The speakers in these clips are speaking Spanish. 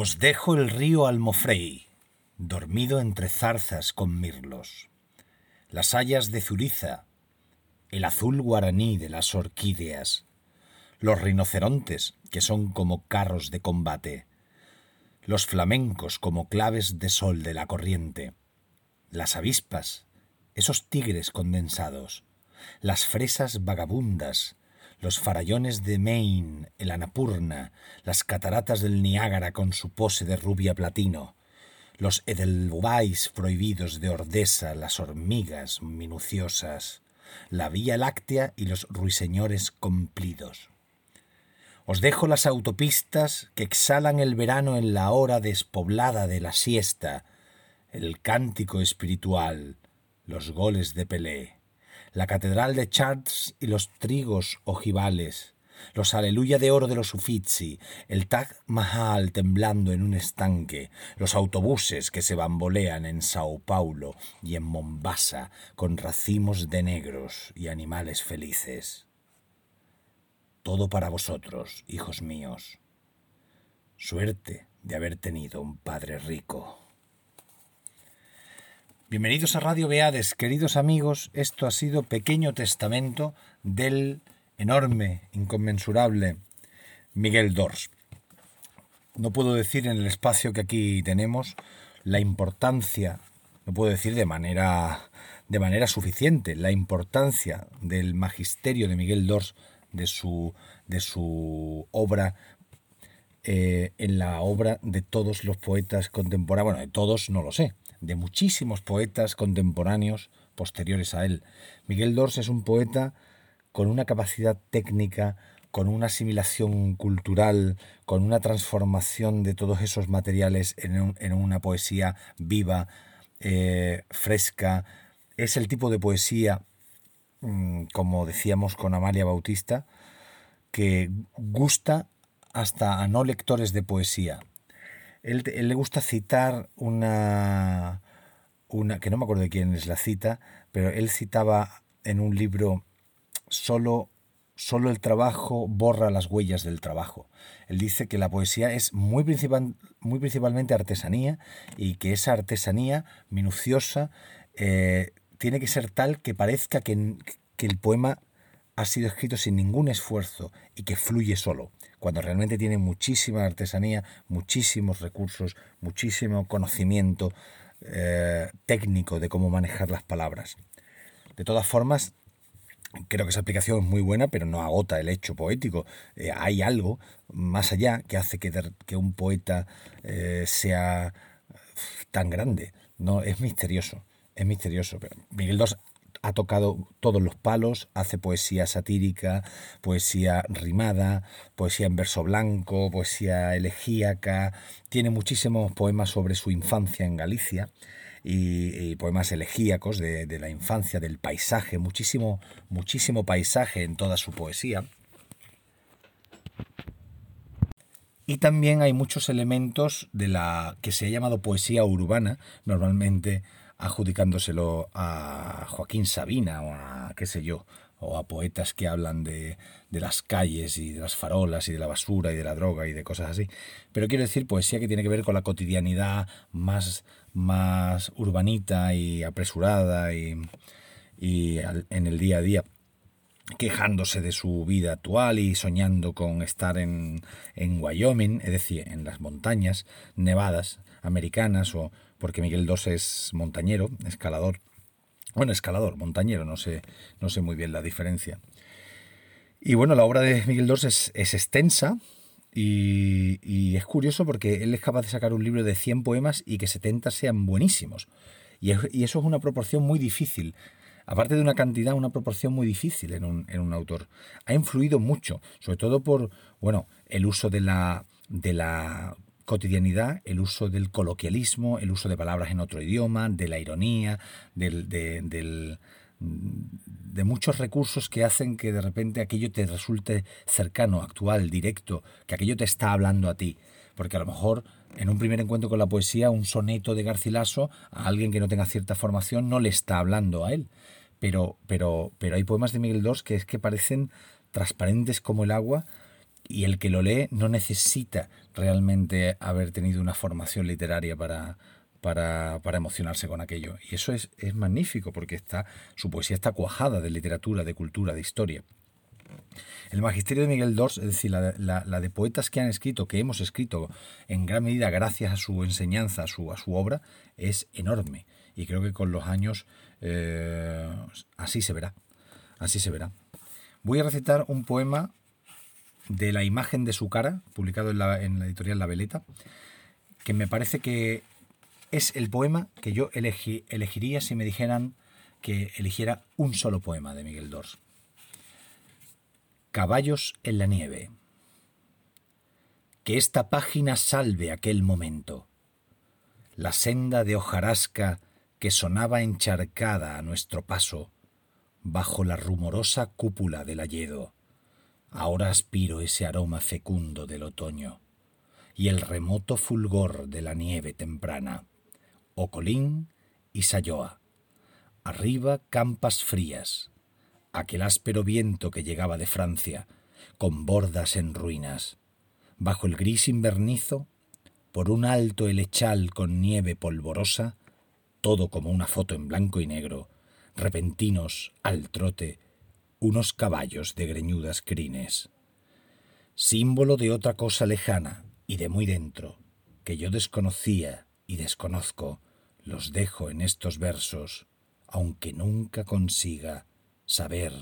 Os dejo el río Almofrey, dormido entre zarzas con mirlos, las hayas de Zuriza, el azul guaraní de las orquídeas, los rinocerontes, que son como carros de combate, los flamencos como claves de sol de la corriente, las avispas, esos tigres condensados, las fresas vagabundas, los farallones de Maine, el Anapurna, las cataratas del Niágara con su pose de rubia platino, los edelweiss prohibidos de Ordesa, las hormigas minuciosas, la Vía Láctea y los ruiseñores cumplidos. Os dejo las autopistas que exhalan el verano en la hora despoblada de la siesta, el cántico espiritual, los goles de Pelé la catedral de Chartres y los trigos ojivales, los aleluya de oro de los Uffizi, el Taj Mahal temblando en un estanque, los autobuses que se bambolean en Sao Paulo y en Mombasa con racimos de negros y animales felices. Todo para vosotros, hijos míos. Suerte de haber tenido un padre rico. Bienvenidos a Radio Beades, queridos amigos. Esto ha sido Pequeño Testamento del enorme, inconmensurable Miguel Dors. No puedo decir en el espacio que aquí tenemos la importancia, no puedo decir de manera, de manera suficiente, la importancia del magisterio de Miguel Dors, de su, de su obra eh, en la obra de todos los poetas contemporáneos, bueno, de todos no lo sé, de muchísimos poetas contemporáneos posteriores a él. Miguel Dors es un poeta con una capacidad técnica, con una asimilación cultural, con una transformación de todos esos materiales en, una poesía viva, eh, fresca. Es el tipo de poesía, mm, como decíamos con Amalia Bautista, que gusta hasta a no lectores de poesía. Él, le gusta citar una, una, que no me acuerdo de quién es la cita, pero él citaba en un libro solo, solo el trabajo borra las huellas del trabajo. Él dice que la poesía es muy, principal, muy principalmente artesanía y que esa artesanía minuciosa eh, tiene que ser tal que parezca que, que el poema ha sido escrito sin ningún esfuerzo y que fluye solo cuando realmente tiene muchísima artesanía, muchísimos recursos, muchísimo conocimiento eh, técnico de cómo manejar las palabras. De todas formas, creo que esa aplicación es muy buena, pero no agota el hecho poético. Eh, hay algo más allá que hace que, que un poeta eh, sea tan grande. No, es misterioso, es misterioso. Pero Miguel II ha tocado todos los palos, hace poesía satírica, poesía rimada, poesía en verso blanco, poesía elegíaca, tiene muchísimos poemas sobre su infancia en Galicia y, poemas elegíacos de, de, la infancia, del paisaje, muchísimo, muchísimo paisaje en toda su poesía. Y también hay muchos elementos de la que se ha llamado poesía urbana, normalmente adjudicándoselo a Joaquín Sabina o a qué sé yo, o a poetas que hablan de, de, las calles y de las farolas y de la basura y de la droga y de cosas así. Pero quiero decir poesía que tiene que ver con la cotidianidad más, más urbanita y apresurada y, y en el día a día quejándose de su vida actual y soñando con estar en, en Wyoming, es decir, en las montañas nevadas americanas o, porque Miguel II es montañero, escalador. Bueno, escalador, montañero, no sé, no sé muy bien la diferencia. Y bueno, la obra de Miguel II es, extensa y, es curioso porque él es capaz de sacar un libro de 100 poemas y que 70 sean buenísimos. Y, eso es una proporción muy difícil. Aparte de una cantidad, una proporción muy difícil en un, en un autor. Ha influido mucho, sobre todo por, bueno, el uso de la, de la cotidianidad, el uso del coloquialismo, el uso de palabras en otro idioma, de la ironía, del, de, muchos recursos que hacen que de repente aquello te resulte cercano, actual, directo, que aquello te está hablando a ti. Porque a lo mejor en un primer encuentro con la poesía, un soneto de Garcilaso, a alguien que no tenga cierta formación, no le está hablando a él. Pero, pero, pero hay poemas de Miguel II que es que parecen transparentes como el agua y el que lo lee no necesita realmente haber tenido una formación literaria para, para, emocionarse con aquello. Y eso es, es, magnífico porque está, su poesía está cuajada de literatura, de cultura, de historia. El magisterio de Miguel Dors, es decir, la, de poetas que han escrito, que hemos escrito en gran medida gracias a su enseñanza, a su, a su obra, es enorme. Y creo que con los años eh, así se verá. Así se verá. Voy a recitar un poema de la imagen de su cara, publicado en la, en la editorial La Veleta, que me parece que es el poema que yo elegiría si me dijeran que eligiera un solo poema de Miguel Dors. Caballos en la nieve. Que esta página salve aquel momento. La senda de hojarasca que sonaba encharcada a nuestro paso bajo la rumorosa cúpula del ayedo Ahora aspiro ese aroma fecundo del otoño y el remoto fulgor de la nieve temprana. Ocolín y Sayoa. Arriba campas frías. Aquel áspero viento que llegaba de Francia, con bordas en ruinas. Bajo el gris invernizo, por un alto helechal con nieve polvorosa, todo como una foto en blanco y negro, repentinos al trote unos caballos de greñudas crines. Símbolo de otra cosa lejana y de muy dentro, que yo desconocía y desconozco, los dejo en estos versos, aunque nunca consiga saber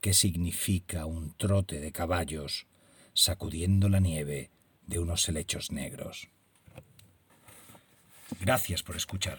qué significa un trote de caballos sacudiendo la nieve de unos helechos negros. Gracias por escuchar.